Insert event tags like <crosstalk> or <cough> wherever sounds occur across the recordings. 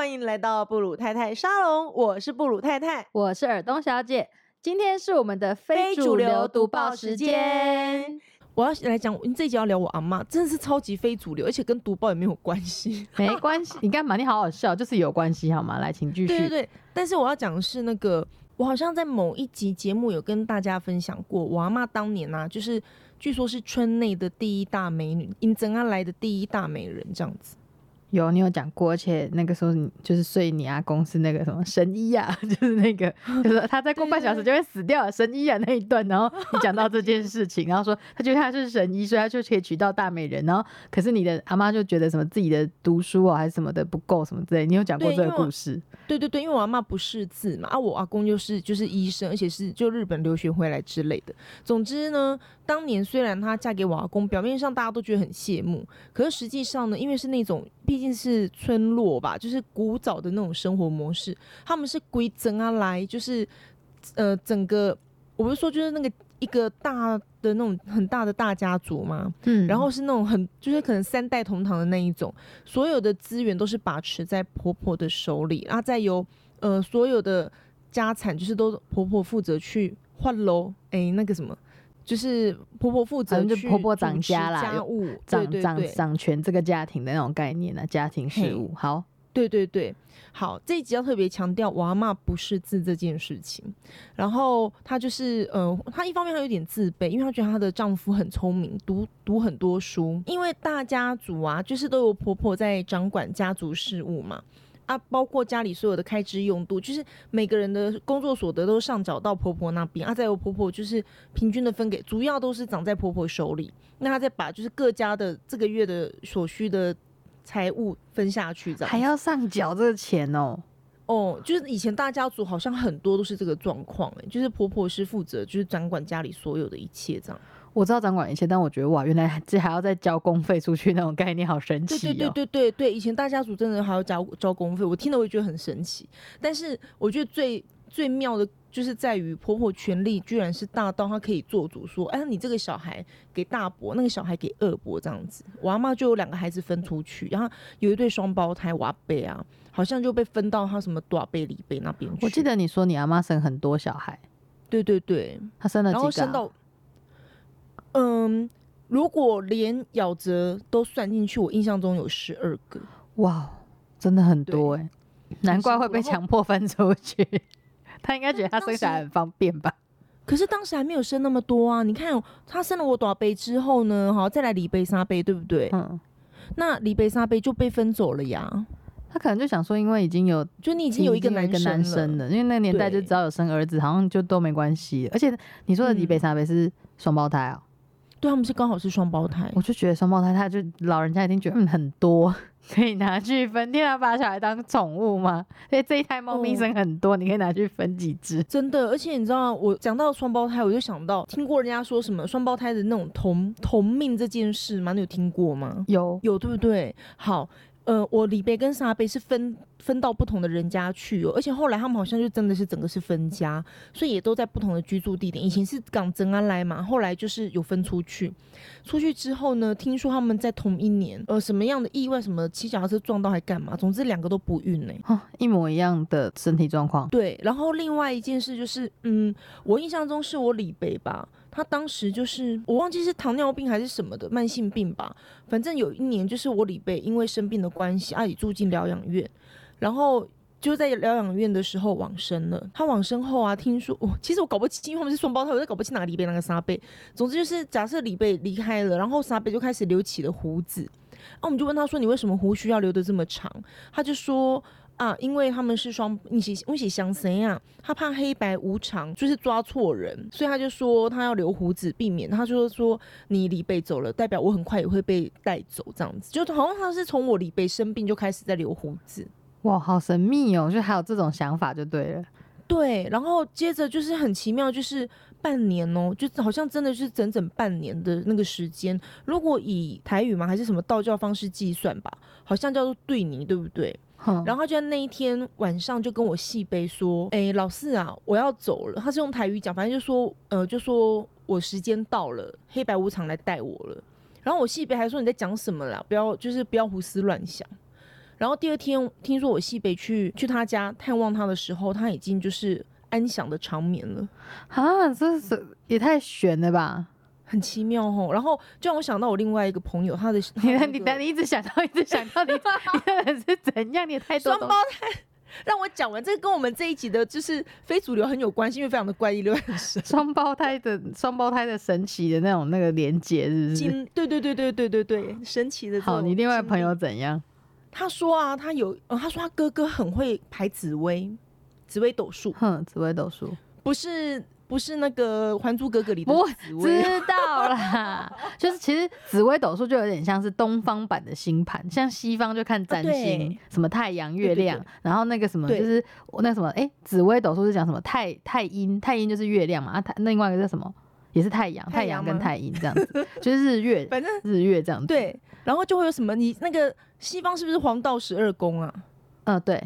欢迎来到布鲁太太沙龙，我是布鲁太太。我是尔东小姐，今天是我们的非主流读报时间。我要来讲，你这一集要聊我阿妈，真的是超级非主流，而且跟读报也没有关系。<laughs> 没关系，你干嘛？你好好笑，就是有关系好吗？来，请继续。对对对，但是我要讲的是那个，我好像在某一集节目有跟大家分享过，我阿妈当年啊，就是据说是村内的第一大美女，因怎啊来的第一大美人这样子。有你有讲过，而且那个时候你就是睡你阿公是那个什么神医啊，<laughs> 就是那个就是他再过半小时就会死掉了神医啊那一段，然后你讲到这件事情，然后说他觉得他是神医，所以他就可以娶到大美人，然后可是你的阿妈就觉得什么自己的读书啊还是什么的不够什么之类，你有讲过这个故事？对对对，因为我阿妈不识字嘛，啊我阿公就是就是医生，而且是就日本留学回来之类的。总之呢，当年虽然她嫁给我阿公，表面上大家都觉得很羡慕，可是实际上呢，因为是那种。毕竟是村落吧，就是古早的那种生活模式。他们是归整啊来，就是呃整个，我不是说就是那个一个大的那种很大的大家族嘛，嗯，然后是那种很就是可能三代同堂的那一种，所有的资源都是把持在婆婆的手里，然后再由呃所有的家产就是都婆婆负责去换楼，哎那个什么。就是婆婆负责，就婆婆掌家啦，家务掌掌掌权这个家庭的那种概念呢，家庭事务。好，对对对，好，这一集要特别强调我阿妈不识字这件事情。然后她就是，呃，她一方面她有点自卑，因为她觉得她的丈夫很聪明，读读很多书。因为大家族啊，就是都有婆婆在掌管家族事务嘛。啊，包括家里所有的开支用度，就是每个人的工作所得都上缴到婆婆那边啊，再由婆婆就是平均的分给，主要都是长在婆婆手里。那她再把就是各家的这个月的所需的财务分下去，这样还要上缴这个钱哦。哦，就是以前大家族好像很多都是这个状况，哎，就是婆婆是负责就是掌管家里所有的一切这样。我知道掌管一切，但我觉得哇，原来这还要再交公费出去那种概念，好神奇哦！对对对对对，以前大家族真的还要交交公费，我听了我也觉得很神奇。但是我觉得最最妙的就是在于婆婆权力居然是大到她可以做主，说哎，你这个小孩给大伯，那个小孩给二伯这样子。我阿妈就有两个孩子分出去，然后有一对双胞胎娃贝啊，好像就被分到他什么多贝里贝那边去。我记得你说你阿妈生很多小孩，对对对，她生了几个？嗯，如果连咬折都算进去，我印象中有十二个。哇，真的很多哎，难怪会被强迫分出去。<laughs> 他应该觉得他生小孩很方便吧？可是当时还没有生那么多啊！你看，他生了我多杯之后呢？好，再来李贝沙杯，对不对？嗯。那李贝沙杯就被分走了呀。他可能就想说，因为已经有，就你已经有一个男生了，因为那个年代就只要有生儿子，好像就都没关系。而且你说的李贝沙杯是双胞胎啊。对他们是刚好是双胞胎，我就觉得双胞胎，他就老人家一定觉得嗯很多 <laughs> 可以拿去分，天啊把小孩当宠物吗？所以这一胎猫咪生很多，你可以拿去分几只，真的。而且你知道，我讲到双胞胎，我就想到听过人家说什么双胞胎的那种同同命这件事吗？你有听过吗？有有，对不对？好。呃，我李贝跟沙贝是分分到不同的人家去哦，而且后来他们好像就真的是整个是分家，所以也都在不同的居住地点。以前是港真安来嘛，后来就是有分出去。出去之后呢，听说他们在同一年，呃，什么样的意外，什么骑脚踏车撞到还干嘛？总之两个都不孕呢，一模一样的身体状况。对，然后另外一件事就是，嗯，我印象中是我李贝吧。他当时就是我忘记是糖尿病还是什么的慢性病吧，反正有一年就是我李贝因为生病的关系，阿里住进疗养院，然后就在疗养院的时候往生了。他往生后啊，听说哦，其实我搞不清，因为他们是双胞胎，我在搞不清哪个李贝哪个沙贝。总之就是假设李贝离开了，然后沙贝就开始留起了胡子，那我们就问他说：“你为什么胡须要留得这么长？”他就说。啊，因为他们是双一起一起相生呀，他怕黑白无常，就是抓错人，所以他就说他要留胡子，避免他就说你李贝走了，代表我很快也会被带走，这样子，就好像他是从我李贝生病就开始在留胡子，哇，好神秘哦，就还有这种想法就对了，对，然后接着就是很奇妙，就是半年哦，就好像真的是整整半年的那个时间，如果以台语嘛还是什么道教方式计算吧，好像叫做对你，对不对？然后他就在那一天晚上就跟我细杯说：“哎，老四啊，我要走了。”他是用台语讲，反正就说：“呃，就说我时间到了，黑白无常来带我了。”然后我细杯还说：“你在讲什么啦？不要就是不要胡思乱想。”然后第二天听说我西北去去他家探望他的时候，他已经就是安详的长眠了，啊，这是也太悬了吧！很奇妙哦。然后就让我想到我另外一个朋友，他的 <laughs> 你你你一直想到，一直想到你 <laughs> 你的人是怎样？你也太多东双胞胎。让我讲完，这个跟我们这一集的就是非主流很有关系，因为非常的怪异，流很深。<laughs> 双胞胎的双胞胎的神奇的那种那个连接，是不是？经对对对对对对对，神奇的好，你另外朋友怎样？他说啊，他有，呃、他说他哥哥很会排紫薇，紫薇斗数，哼，紫薇斗数，不是不是那个《还珠格格》里的不紫薇，知道啦。<laughs> 就是其实紫薇斗数就有点像是东方版的星盘，像西方就看占星，对什么太阳、月对对亮，然后那个什么就是那什么，哎、紫薇斗数是讲什么太太阴，太阴就是月亮嘛，啊，太另外一个叫什么？也是太阳，太阳跟太阴这样子，<laughs> 就是日月 <laughs> 反正日月这样子。，对，然后就会有什么，你那个西方是不是黄道十二宫啊？嗯、对，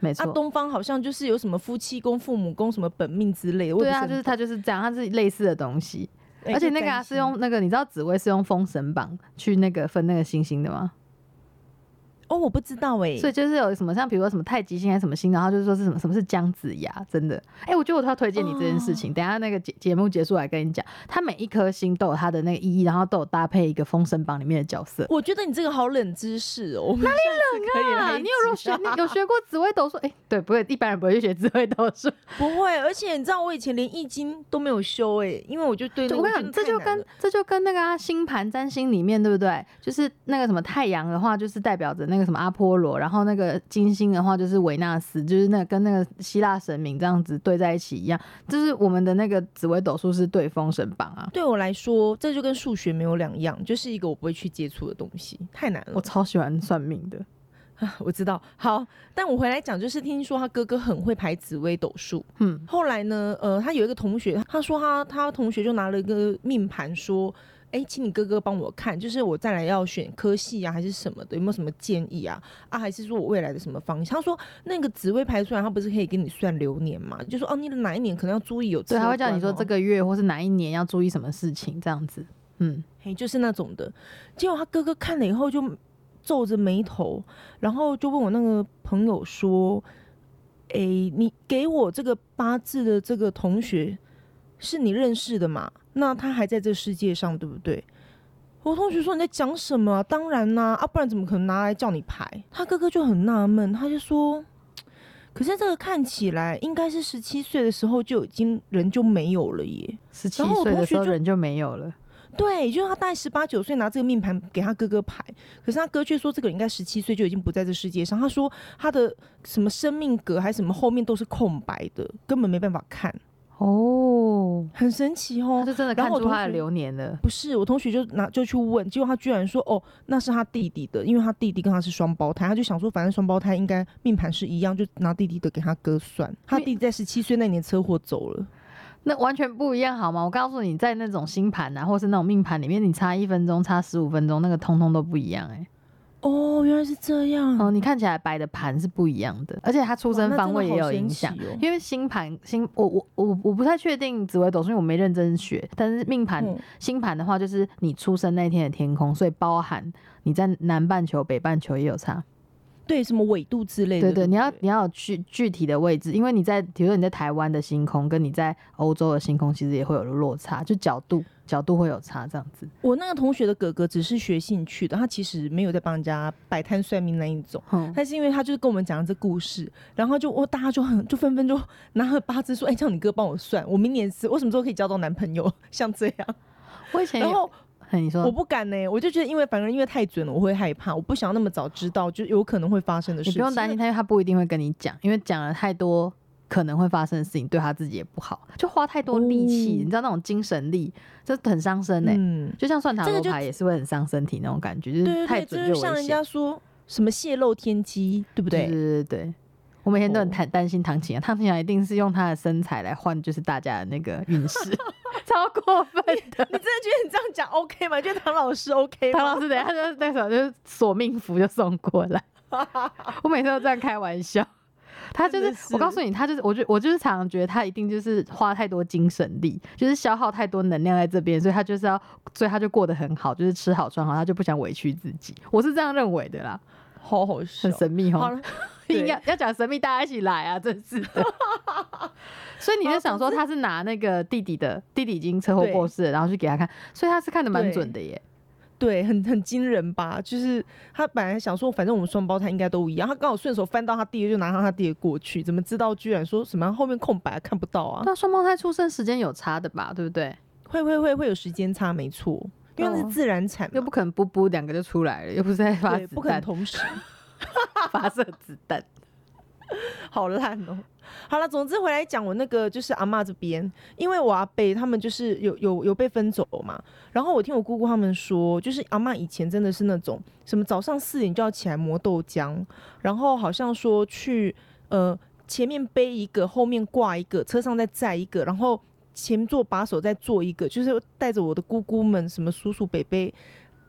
没啊，错。东方好像就是有什么夫妻宫、父母宫、什么本命之类的。我对啊，就是也不很它就是这样，它是类似的东西，而且那个啊是用那个，你知道紫薇是用封神榜去那个分那个星星的吗？哦，我不知道哎、所以就是有什么像比如说什么太极星还是什么星，然后就是说是什么什么是姜子牙，真的，哎、我觉得我都要推荐你这件事哦情。等下那个节节目结束来跟你讲，它每一颗星都有它的那个意义，然后都有搭配一个封神榜里面的角色。我觉得你这个好冷知识哦，哪里冷啊，你有学你有学过紫微斗数？哎、对，不会，一般人不会去学紫微斗数。不会，而且你知道我以前连易经都没有修哎、因为我就对那个我跟你讲，这就跟这就跟那个啊星盘占星里面对不对？就是那个什么太阳的话，就是代表着那个什么阿波罗，然后那个金星的话就是维纳斯，就是那个跟那个希腊神明这样子对在一起一样。就是我们的那个紫微斗数是对封神榜啊，对我来说，这就跟数学没有两样，就是一个我不会去接触的东西，太难了。我超喜欢算命的。<laughs> 我知道，好，但我回来讲，就是听说他哥哥很会排紫微斗数。嗯，后来呢，呃，他有一个同学，他说他他同学就拿了一个命盘说，哎、请你哥哥帮我看，就是我再来要选科系啊，还是什么的，有没有什么建议啊？啊，还是说我未来的什么方向？他说那个紫微排出来，他不是可以给你算流年嘛？就说哦，你的哪一年可能要注意有车对，他会叫你说这个月或是哪一年要注意什么事情这样子。嗯，嘿，就是那种的。结果他哥哥看了以后就皱着眉头，然后就问我那个朋友说：“诶，你给我这个八字的这个同学是你认识的嘛？那他还在这世界上，对不对？”我同学说：“你在讲什么啊、当然啦、啊，不然怎么可能拿来叫你排？”他哥哥就很纳闷，他就说：“可是这个看起来应该是十七岁的时候就已经人就没有了耶。”十七岁的时候人就没有了。对，就是他大概十八九岁拿这个命盘给他哥哥排，可是他哥却说这个人应该十七岁就已经不在这世界上。他说他的什么生命格还是什么后面都是空白的，根本没办法看，哦，很神奇哦他。就真的看出他的流年了。不是我同学就拿就去问，结果他居然说哦那是他弟弟的，因为他弟弟跟他是双胞胎，他就想说反正双胞胎应该命盘是一样，就拿弟弟的给他哥算。他弟弟在十七岁那年车祸走了。那完全不一样，好吗？我告诉你，在那种星盘啊，或是那种命盘里面，你差一分钟、差十五分钟，那个通通都不一样、欸。哦，原来是这样。哦，你看起来摆的盘是不一样的，而且它出生方位也有影响。哦因为星盘星，我我我我不太确定紫微斗数，因为我没认真学。但是命盘、嗯星盘的话，就是你出生那天的天空，所以包含你在南半球、北半球也有差。对，什么纬度之类的。对对，不你要你要有具具体的位置，因为你在比如说你在台湾的星空，跟你在欧洲的星空其实也会有落差，就角度角度会有差这样子。我那个同学的哥哥只是学兴趣的，他其实没有在帮人家摆摊算命那一种。嗯，但是因为他就是跟我们讲这故事，然后就哦大家就很就纷纷就拿了八字说，哎、叫你哥帮我算，我明年是我什么时候可以交到男朋友？<laughs> 像这样，我以前有，然后你说我不敢呢、我就觉得因为反正因为太准了，我会害怕，我不想要那么早知道就有可能会发生的事你情。不用担心他，因为他不一定会跟你讲，因为讲了太多可能会发生的事情，对他自己也不好，就花太多力气，哦你知道那种精神力，这很伤身呢、嗯，就像算塔罗牌也是会很伤身体那种感觉，就是太准就是像人。家说什么泄露天机，对不对对？对对对。我每天都很哦担担心唐琴啊，唐琴啊一定是用她的身材来换，就是大家的那个运势，<laughs> 超过分的。你真的觉得你这样讲 OK 吗？觉得唐老师 OK 吗？唐老师等下就那时候就是索命符就送过来，<laughs> 我每次都这样开玩笑。他就是，是我告诉你，他就是，我就我就是常常觉得他一定就是花太多精神力，就是消耗太多能量在这边，所以他就是要，所以他就过得很好，就是吃好穿好，他就不想委屈自己。我是这样认为的啦。好好笑很。神秘哦。好了，<laughs> 要要讲神秘，大家一起来啊！真是的。<laughs> 所以你就想说，他是拿那个弟弟的弟弟已经车祸过世了，然后去给他看，所以他是看的蛮准的耶。对，很很惊人吧？就是他本来想说，反正我们双胞胎应该都一样，他刚好顺手翻到他弟的，就拿上他弟的过去，怎么知道居然说什么后面空白看不到啊？对啊，双胞胎出生时间有差的吧？对不对？会会会会有时间差，没错，因为那是哦自然产嘛，又不可能布布两个就出来了，又不是在发不可能、同时。<laughs> 发射子弹。<laughs> 好烂哦。好了，总之回来讲我那个就是阿嬷这边，因为我阿伯他们就是有有有被分走嘛，然后我听我姑姑他们说，就是阿嬷以前真的是那种什么早上四点就要起来磨豆浆，然后好像说去呃前面背一个，后面挂一个，车上再载一个，然后前座把手再坐一个，就是带着我的姑姑们什么叔叔伯伯，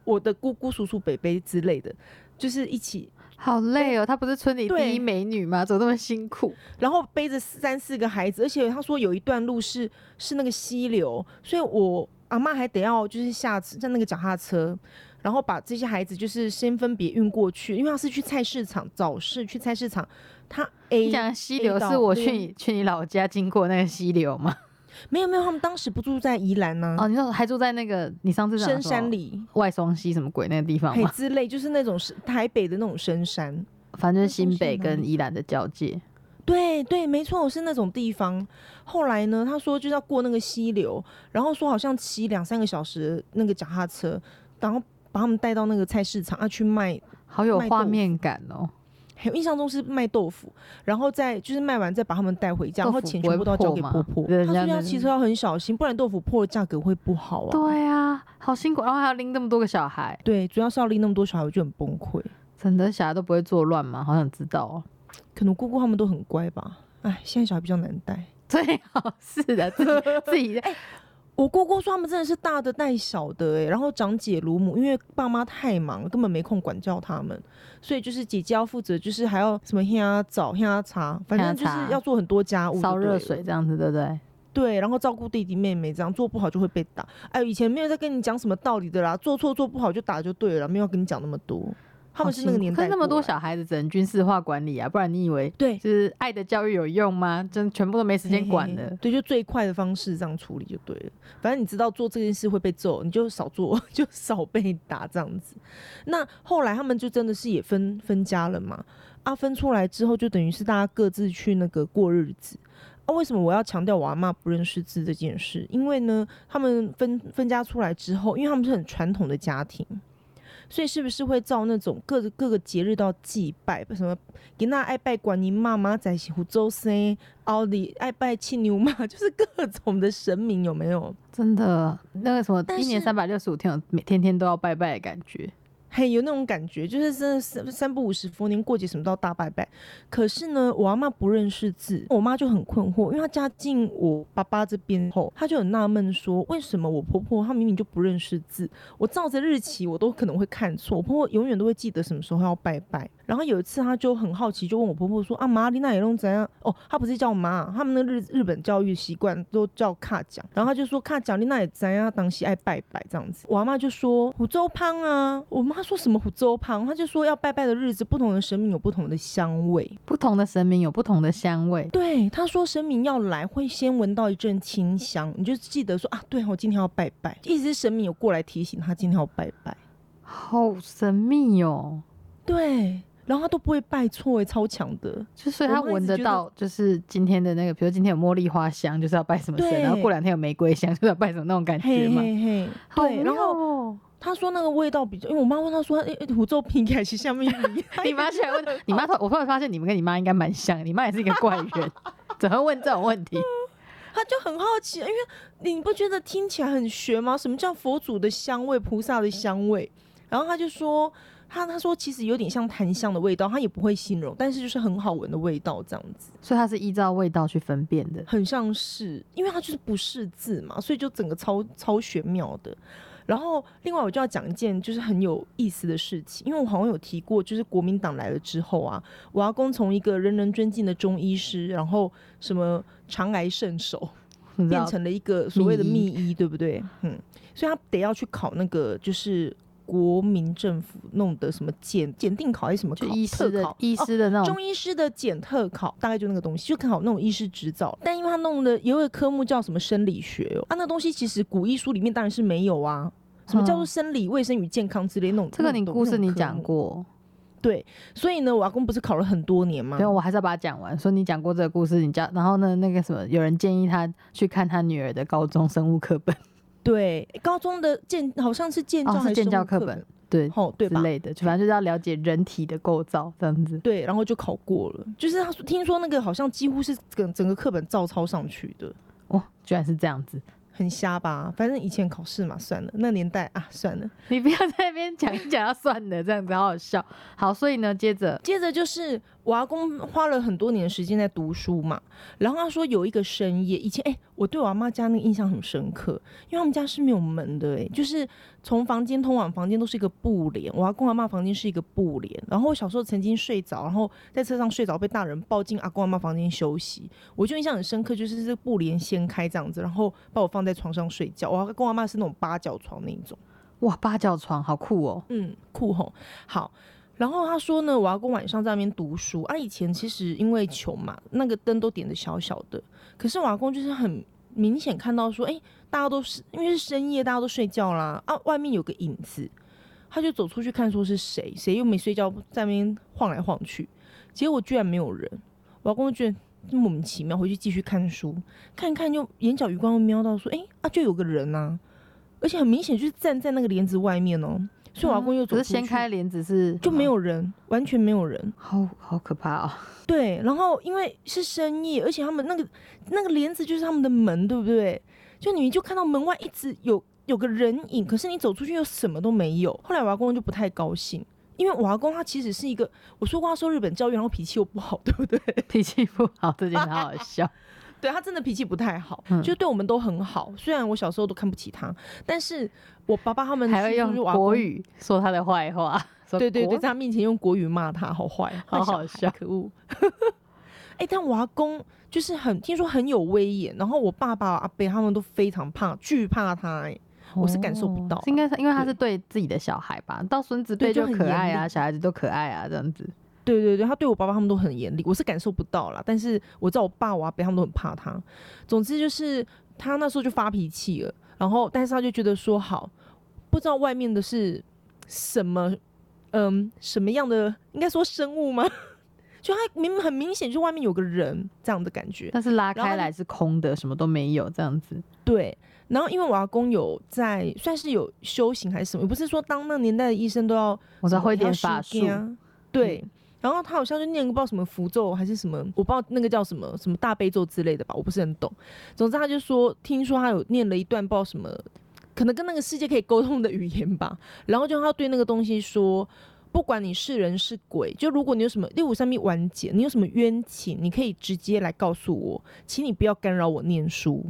我的姑姑叔叔伯伯之类的，就是一起好累哦，她不是村里第一美女吗？怎么那么辛苦？然后背着三四个孩子，而且她说有一段路是是那个溪流，所以我阿妈还得要就是下在那个脚踏车，然后把这些孩子就是先分别运过去，因为她是去菜市场早市去菜市场，她 A 你讲溪流是我去你去你老家经过那个溪流吗？没有没有，他们当时不住在宜兰呢、哦，你说还住在那个你上次深山里。外双溪什么鬼那个地方吗？嘿 <laughs> 之类，就是那种是台北的那种深山，反正新北跟宜兰的交界。对对，没错，我是那种地方。后来呢，他说就是要过那个溪流，然后说好像骑两三个小时那个脚踏车，然后把他们带到那个菜市场啊去卖。好有画面感哦！还有印象中是卖豆腐，然后再就是卖完再把他们带回家，然后钱全部都要交给婆婆。人他说要骑车要很小心，不然豆腐破了价格会不好啊。对啊，好辛苦，然后还要拎那么多个小孩，对，主要是要拎那么多小孩，我就很崩溃。真的小孩都不会作乱吗？好想知道哦。可能姑姑他们都很乖吧。哎，现在小孩比较难带。<laughs> 最好是的，自己自己 <laughs> 我姑姑说他们真的是大的带小的哎、然后长姐如母，因为爸妈太忙了，根本没空管教他们，所以就是姐姐要负责，就是还要什么呀澡呀茶，反正就是要做很多家务，烧热水，这样子，对不对？对，然后照顾弟弟妹妹，这样做不好就会被打。哎，以前没有在跟你讲什么道理的啦，做错做不好就打就对了，没有跟你讲那么多。他们是那个年代，可是那么多，小孩子只能军事化管理啊，不然你以为对，就是爱的教育有用吗？真全部都没时间管了。对，就最快的方式这样处理就对了。反正你知道做这件事会被揍，你就少做，<laughs> 就少被打这样子。那后来他们就真的是也分分家了嘛？啊，分出来之后就等于是大家各自去那个过日子。啊，为什么我要强调我阿妈不认识字这件事？因为呢，他们分分家出来之后，因为他们是很传统的家庭，所以是不是会造那种各个各个节日都要祭拜，什么给那爱拜观音妈妈在湖州生，奥利爱拜青牛嘛，<laughs> 就是各种的神明有没有？真的，那个什么，一年三百六十五天，每天天都要拜拜的感觉。嘿，有那种感觉，就是真的三三不五时，逢年过节什么都要大拜拜。可是呢，我阿妈不认识字，我妈就很困惑，因为她嫁进我爸爸这边后，她就很纳闷说，为什么我婆婆她明明就不认识字，我照着日期我都可能会看错，我婆婆永远都会记得什么时候要拜拜。然后有一次，她就很好奇，就问我婆婆说：“啊，妈，你那也弄怎样？”哦，她不是叫妈，他们的日日本教育习惯都叫卡讲，然后她就说：“卡讲，你那也怎样？当西爱拜拜这样子。”我阿妈就说：“湖州胖啊。”我妈说什么湖州胖？她就说要拜拜的日子，不同的神明有不同的香味。不同的神明有不同的香味，对，她说神明要来，会先闻到一阵清香，你就记得说啊，对，我今天要拜拜，意思是神明有过来提醒他今天要拜拜。好神秘哦。对，然后他都不会拜错，哎，超强的。就所以他闻得到，就是今天的那个，比如今天有茉莉花香，就是要拜什么神，然后过两天有玫瑰香，就是要拜什么那种感觉嘛。嘿嘿，好对，然后他说那个味道比较，因为我妈问他说，哎、欸，湖州平改是下面 <laughs> 你妈起来问你妈，我突然发现你们跟你妈应该蛮像，你妈也是一个怪人，怎么会问这种问题？<laughs> 他就很好奇，因为你不觉得听起来很玄吗？什么叫佛祖的香味、菩萨的香味？然后他就说，他他说其实有点像檀香的味道，他也不会形容，但是就是很好闻的味道，这样子，所以他是依照味道去分辨的。很像是，因为他就是不识字嘛，所以就整个超超玄妙的。然后，另外我就要讲一件就是很有意思的事情，因为我好像有提过，就是国民党来了之后啊，我阿公从一个人人尊敬的中医师，然后什么肠癌圣手，变成了一个所谓的秘秘医，对不对？嗯，所以他得要去考那个就是国民政府弄的什么检检定考还是什么考就医师的医哦师的那种中医师的检特考，大概就那个东西，就考那种医师执照。但因为他弄的有一个科目叫什么生理学哦，啊，那东西其实古医书里面当然是没有啊。什么叫做嗯生理卫生与健康之类那种？这个你故事你讲。过，对，所以呢，我阿公不是考了很多年吗对，？我还是要把它讲完。说你讲过这个故事，你讲，然后呢，那个什么，有人建议他去看他女儿的高中生物课本，对，高中的建好像是建教哦，还是建生物课教课本，，对，哦，对吧？之类的，就反正就是要了解人体的构造这样子。对，然后就考过了。就是他说，听说那个好像几乎是整整个课本照抄上去的，哇，居然是这样子！很瞎吧？反正以前考试嘛，算了，那年代啊，算了。你不要在那边讲一讲要算了，这样子好好笑。好，所以呢，接着接着就是我阿公花了很多年的时间在读书嘛，然后他说有一个深夜，以前哎、我对我阿妈家那个印象很深刻，因为他们家是没有门的哎、就是从房间通往房间都是一个布帘，我阿公阿妈房间是一个布帘，然后我小时候曾经睡着，然后在车上睡着被大人抱进阿公阿妈房间休息，我就印象很深刻，就是这个布帘掀开这样子，然后把我放在床上睡觉，我阿公阿妈是那种八角床那一种。哇，八角床好酷哦。嗯，酷吼。好，然后他说呢，我阿公晚上在那边读书啊。以前其实因为穷嘛，那个灯都点的小小的，可是我阿公就是很明显看到说，哎、大家都是因为是深夜，大家都睡觉啦，啊，外面有个影子，他就走出去看，说是谁，谁又没睡觉，在那边晃来晃去，结果居然没有人。我阿公就觉得莫名其妙，回去继续看书，看一看就眼角余光又瞄到说，哎、啊，就有个人呐、而且很明显就是站在那个帘子外面哦、所以我阿公又走可是，掀开帘子是就没，有人，完全没有人。好好可怕哦。对，然后因为是深夜，而且他们那个那个帘子就是他们的门，对不对？就你就看到门外一直有有个人影，可是你走出去又什么都没有。后来我阿公就不太高兴，因为我阿公他其实是一个，我说过他受日本教育，然后脾气又不好，<laughs> 对不对？脾气不好这件事好好笑。<laughs> 对他真的脾气不太好，嗯就对我们都很好。虽然我小时候都看不起他，但是我爸爸他们还会用国语说他的坏话，说对对对，在他面前用国语骂他，好坏，<laughs> 好好笑可恶。哎、但我阿公就是很听说很有威严，然后我爸爸、阿伯他们都非常怕、惧怕他、哎，我是感受不到哦应该是因为他是对自己的小孩吧，到孙子辈就对就很可爱啊，小孩子都可爱啊，这样子。对对对，他对我爸爸他们都很严厉，我是感受不到啦。但是我知道我爸、我阿伯他们都很怕他。总之就是他那时候就发脾气了，然后但是他就觉得说好，不知道外面的是什么，嗯，什么样的，应该说生物吗？就他明明很明显，就外面有个人这样的感觉。但是拉开来是空的，什么都没有，这样子。对，然后因为我阿公有在算是有修行还是什么，也不是说当那年代的医生都要我知道会点法术，啊，对。然后他好像就念个不知道什么符咒还是什么，我不知道那个叫什么什么大悲咒之类的吧，我不是很懂。总之他就说，听说他有念了一段不知道什么，可能跟那个世界可以沟通的语言吧。然后就他对那个东西说，不管你是人是鬼，就如果你有什么六五三密完结，你有什么冤情，你可以直接来告诉我，请你不要干扰我念书。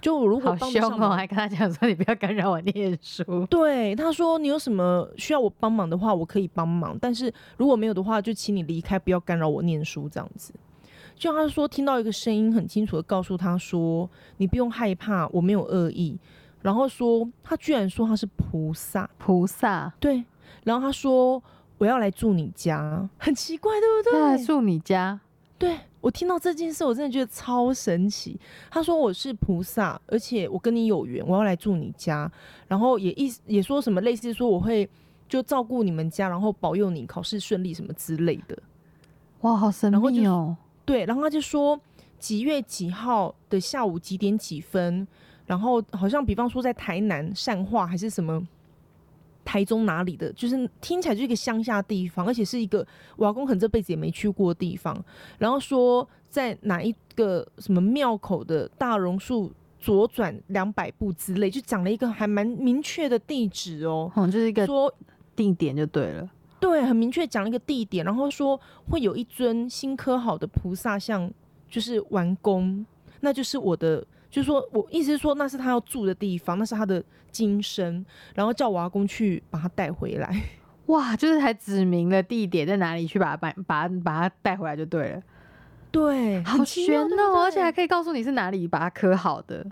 就如果好凶哦，帮得上忙还跟他讲说你不要干扰我念书。对，他说你有什么需要我帮忙的话，我可以帮忙，但是如果没有的话，就请你离开，不要干扰我念书这样子。就他说听到一个声音很清楚的告诉他说，你不用害怕，我没有恶意。然后说他居然说他是菩萨，菩萨对，然后他说我要来住你家，很奇怪，对不对？要来住你家，对我听到这件事，我真的觉得超神奇。他说我是菩萨，而且我跟你有缘，我要来住你家，然后也意思也说什么类似说我会就照顾你们家，然后保佑你考试顺利什么之类的。哇，好神然后就秘哦。对，然后他就说几月几号的下午几点几分，然后好像比方说在台南善化还是什么。台中哪里的，就是听起来就是一个乡下地方，而且是一个我阿公可能这辈子也没去过的地方。然后说在哪一个什么庙口的大榕树左转两百步之类，就讲了一个还蛮明确的地址哦。嗯，就是一个说地点就对了。对，很明确讲了一个地点，然后说会有一尊新刻好的菩萨像，就是完工，那就是我的，就是说我意思是说那是他要住的地方，那是他的今生，然后叫我阿公去把他带回来。<laughs> 哇，就是还指明了地点在哪里，去把它把把它把它带回来就对了。对，好悬哦，而且还可以告诉你是哪里把它刻好的。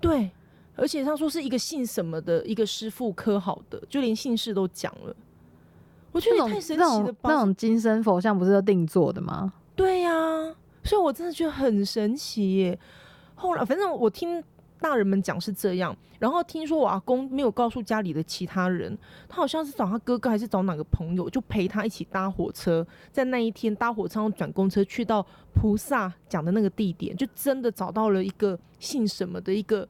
对，而且他说是一个姓什么的一个师傅刻好的，就连姓氏都讲了。我觉得太神奇了吧！那种金身佛像不是要定做的吗？对呀、所以我真的觉得很神奇耶。后来反正我听大人们讲是这样，然后听说我阿公没有告诉家里的其他人，他好像是找他哥哥还是找哪个朋友，就陪他一起搭火车，在那一天搭火车转公车去到菩萨讲的那个地点，就真的找到了一个姓什么的一个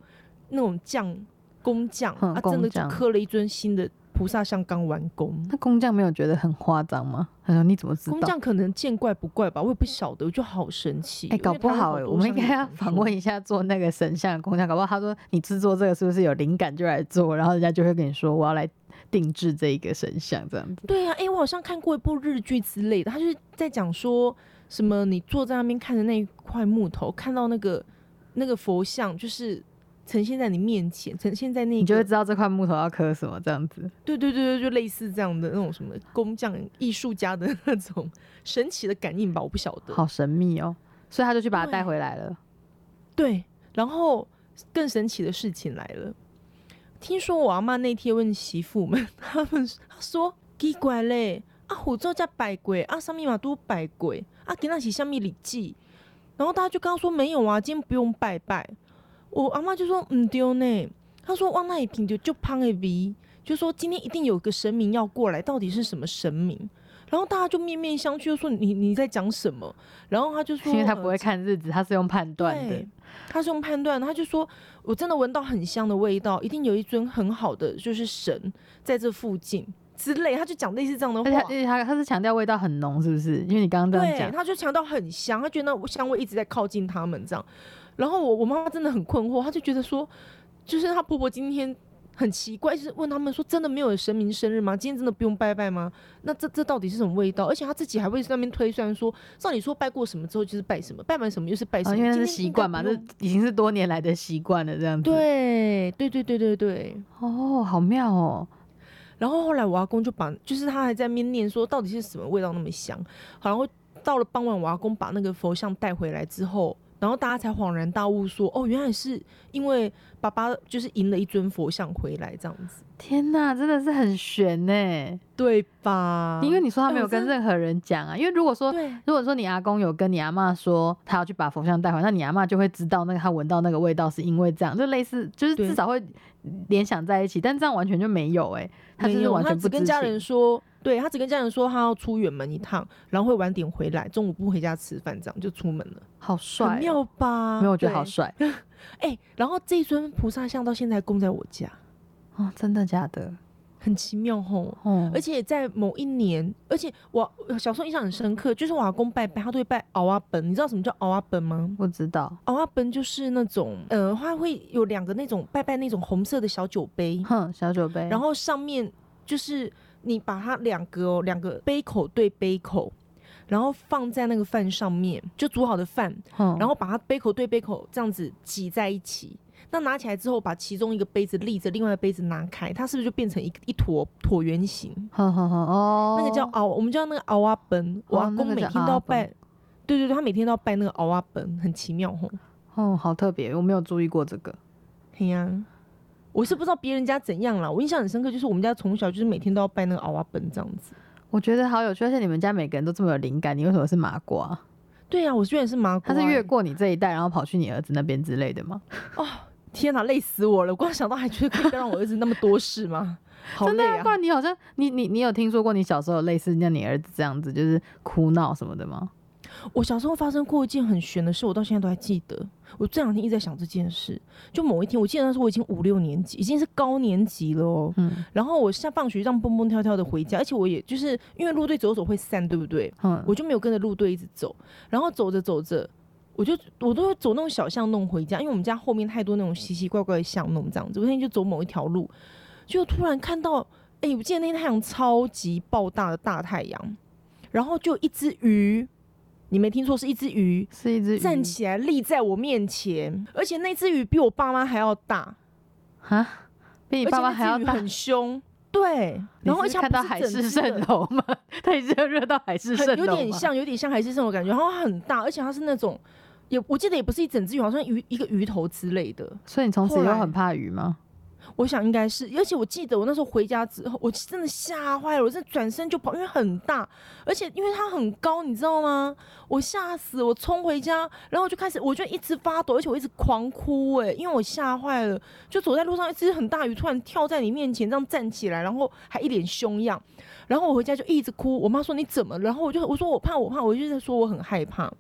那种匠工匠，嗯啊，真的就刻了一尊新的菩萨像刚完工。那工匠没有觉得很夸张吗？他说你怎么知道？工匠可能见怪不怪吧，我也不晓得，我就好神奇。哎、搞不好哎、哎、我们应该要访问一下做那个神像的工匠，搞不好他说你制作这个是不是有灵感就来做，然后人家就会跟你说我要来定制这一个神像这样子。对呀、哎、我好像看过一部日剧之类的，他就是在讲说什么，你坐在那边看着那一块木头，看到那个那个佛像，就是呈现在你面前，呈现在那个，你就会知道这块木头要刻什么这样子。对对对对，就类似这样的那种什么工匠、艺术家的那种神奇的感应吧，我不晓得。好神秘哦，所以他就去把它带回来了。对，然后更神奇的事情来了，听说我阿妈那天问媳妇们，他们他说奇怪嘞，啊，虎咒加百鬼，啊，上面嘛都百鬼，啊，给那起下面礼记，然后大家就刚刚说没有啊，今天不用拜拜。我阿妈就说唔丢呢，她说哇那一瓶就就胖的 V，就说今天一定有个神明要过来，到底是什么神明？然后大家就面面相觑，就说你你在讲什么？然后他就说，呃因为他不会看日子，他是用判断的对。，他是用判断，他就说我真的闻到很香的味道，一定有一尊很好的就是神在这附近之类，他就讲类似这样的话。且他他是强调味道很浓，是不是？因为你刚刚这样对，讲，他就强调很香，他觉得那香味一直在靠近他们这样。然后我我妈妈真的很困惑，她就觉得说，就是她婆婆今天很奇怪，就是问他们说，真的没有神明生日吗？今天真的不用拜拜吗？那这这到底是什么味道？而且她自己还会在那边推算说，照理说拜过什么之后就是拜什么，拜完什么又是拜什哦，么，因为那是习惯嘛，这已经是多年来的习惯了，这样子。，对对对对对对。哦，好妙哦。然后后来我阿公就把，就是他还在面念说，到底是什么味道那么香？好然后到了傍晚，我阿公把那个佛像带回来之后，然后大家才恍然大悟说，哦，原来是因为爸爸就是赢了一尊佛像回来这样子，天哪，真的是很悬呢。对吧？因为你说他没有跟任何人讲啊，因为如果说如果说你阿公有跟你阿妈说他要去把佛像带回来，那你阿妈就会知道那个他闻到那个味道是因为这样，就类似就是至少会联想在一起，但这样完全就没有哎、他就是完全不跟家人说，对他只跟家人说他要出远门一趟，然后会晚点回来，中午不回家吃饭，这样就出门了，好帅、妙吧？没有我觉得好帅 <laughs> 哎、然后这一尊菩萨像到现在供在我家，哦，真的假的？很奇妙吼。哦，而且在某一年，而且我我小时候印象很深刻，就是我阿公拜拜，他都会拜熬阿本。你知道什么叫熬阿本吗？不知道，熬阿本就是那种，呃，他会有两个那种拜拜那种红色的小酒杯，哼，小酒杯，然后上面就是你把它两个哦，两个杯口对杯口，然后放在那个饭上面，就煮好的饭，嗯，然后把它杯口对杯口这样子挤在一起。那拿起来之后，把其中一个杯子立着，另外一个杯子拿开，它是不是就变成一一坨椭圆形？哦，那个叫熬，我们叫那个熬啊本。我阿那个叫公每天都要拜，对对对，他每天都要拜那个熬啊本，很奇妙吼。哦，好特别，我没有注意过这个。嘿呀、我是不知道别人家怎样啦，我印象很深刻，就是我们家从小就是每天都要拜那个娃娃本这样子。我觉得好有趣，而且你们家每个人都这么有灵感，你为什么是麻瓜？对呀、我居然是麻瓜、他是越欸过你这一代，然后跑去你儿子那边之类的吗？<laughs> 哦天哪，累死我了！我光想到还觉得可以让我儿子那么多事吗？<laughs> 好累真的啊，不啊！然你好像你你你有听说过你小时候类似像你儿子这样子，就是哭闹什么的吗？我小时候发生过一件很悬的事，我到现在都还记得。我这两天一直在想这件事。就某一天，我记得那时候我已经五六年级，已经是高年级了哦。嗯然后我下放学这样蹦蹦跳跳的回家，而且我也就是因为路队走走会散，对不对？嗯，我就没有跟着路队一直走，然后走着走着，我就我都会走那种小巷弄回家，因为我们家后面太多那种奇奇怪怪的巷弄这样子。我那天就走某一条路，就突然看到，哎、我记得那天太阳超级爆大的大太阳，然后就一只鱼，你没听错，是一只鱼是一只鱼站起来立在我面前，而且那只鱼比我爸妈还要大，啊，比你爸妈还要大。很凶。对，你然后而且看到海市蜃楼吗？<laughs> 它已经热到海市蜃楼有点像，有点像海市蜃楼感觉，然后它很大，而且它是那种也我记得也不是一整只鱼，好像鱼一个鱼头之类的。所以你从此以后很怕鱼吗？我想应该是，而且我记得我那时候回家之后，我真的吓坏了，我真转身就跑，因为很大，而且因为它很高，你知道吗？我吓死，我冲回家，然后就开始，我就一直发抖，而且我一直狂哭、哎，因为我吓坏了，就走在路上，一只很大鱼突然跳在你面前，这样站起来，然后还一脸凶样，然后我回家就一直哭，我妈说你怎么了？然后我就我说我怕我怕，我就在说我很害怕，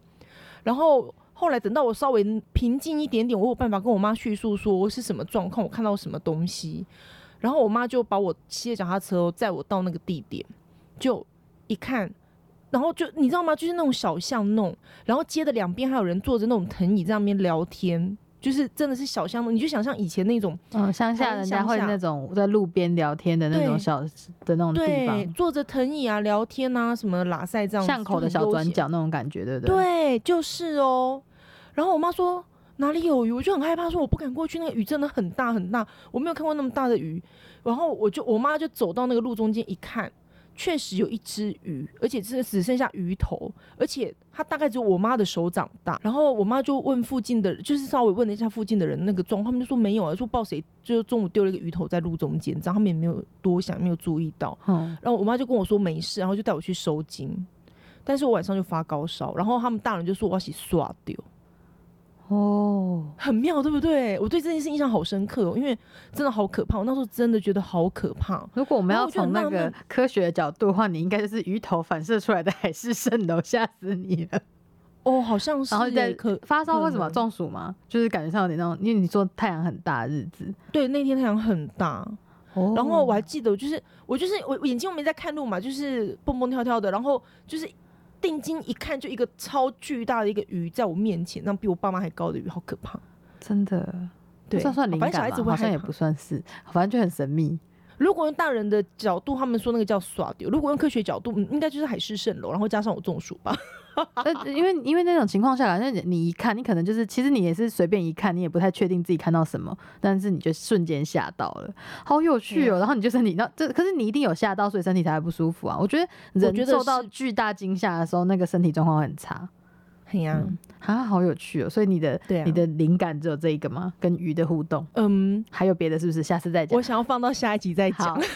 然后。后来等到我稍微平静一点点，我有办法跟我妈叙述说我是什么状况，我看到什么东西，然后我妈就把我骑着脚踏车载我到那个地点，就一看，然后就你知道吗？就是那种小巷弄，然后街的两边还有人坐着那种藤椅在那边聊天，就是真的是小巷弄，你就想象以前那种嗯，乡下人家会那种在路边聊天的那种小的那种地对方，坐着藤椅啊聊天啊什么拉塞这样，巷口的小转角那种感觉，对不对？对，就是哦。然后我妈说哪里有鱼，我就很害怕，说我不敢过去，那个雨真的很大很大，我没有看过那么大的鱼。然后我就我妈就走到那个路中间一看，确实有一只鱼，而且是只剩下鱼头，而且它大概只有我妈的手掌大。然后我妈就问附近的，就是稍微问了一下附近的人那个状况，他们就说没有啊，说不知道谁就是中午丢了一个鱼头在路中间，这样他们也没有多想，没有注意到。嗯，然后我妈就跟我说没事，然后就带我去收金。但是我晚上就发高烧，然后他们大人就说我要洗刷掉，哦，很妙，对不对？我对这件事印象好深刻哦，因为真的好可怕。我那时候真的觉得好可怕。如果我们要从那个科学的角度的话，你应该就是鱼头反射出来的海市蜃楼，<laughs> 吓死你了。哦，好像是，然后在可发烧为什么中暑吗？就是感觉上有点那种，因为你说太阳很大的日子，对那天太阳很大，哦然后我还记得，就是我就是我我眼睛我没在看路嘛，就是蹦蹦跳跳的，然后就是定睛一看，就一个超巨大的一个鱼在我面前，那比我爸妈还高的鱼，好可怕。真的，对，算算灵反正小孩感吗？好像也不算是，反正就很神秘。如果用大人的角度，他们说那个叫耍丢；如果用科学角度，嗯，应该就是海市蜃楼，然后加上我中暑吧。<laughs> 呃，因为因为那种情况下，好像你一看，你可能就是其实你也是随便一看，你也不太确定自己看到什么，但是你就瞬间吓到了，好有趣哦。然后你就身体那这，可是你一定有吓到，所以身体才会不舒服啊。我觉得人受到巨大惊吓的时候，那个身体状况会很差。嘿呀、嗯，啊，好有趣哦。所以你的对啊你的灵感只有这一个吗？跟鱼的互动，嗯，还有别的是不是？下次再讲我。想要放到下一集再，讲可。是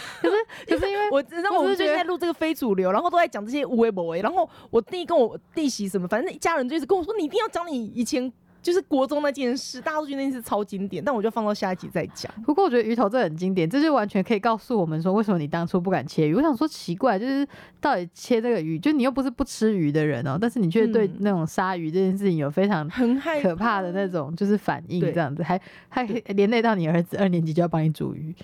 <laughs> 可是因为我知道我们最近我只是觉得在录这个非主流，然后都在讲这些无为不为，然后我弟跟我弟媳什么，反正一家人就一直跟我说，你一定要讲你以前就是国中那件事，大家都觉得那件事超经典，但我就放到下一集再讲。不过我觉得鱼头这很经典，这就完全可以告诉我们说，为什么你当初不敢切鱼。我想说奇怪，就是到底切这个鱼，就你又不是不吃鱼的人哦、但是你却对嗯那种杀鱼这件事情有非常很害可怕的那种就是反应，对这样子，还还连累到你儿子二年级就要帮你煮鱼，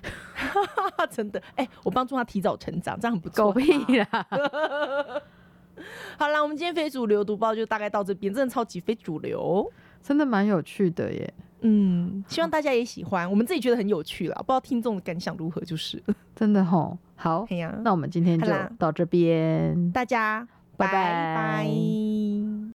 怕，<laughs> 真的，哎、我帮助他提早成长，这样很不错。狗屁啦！<laughs> 好啦，我们今天非主流读报就大概到这边，真的超级非主流。真的蛮有趣的耶。嗯，希望大家也喜欢，我们自己觉得很有趣啦，不知道听众的感想如何，就是。<laughs> 真的吼，好哎，呀，那我们今天就到这边。大家拜拜拜拜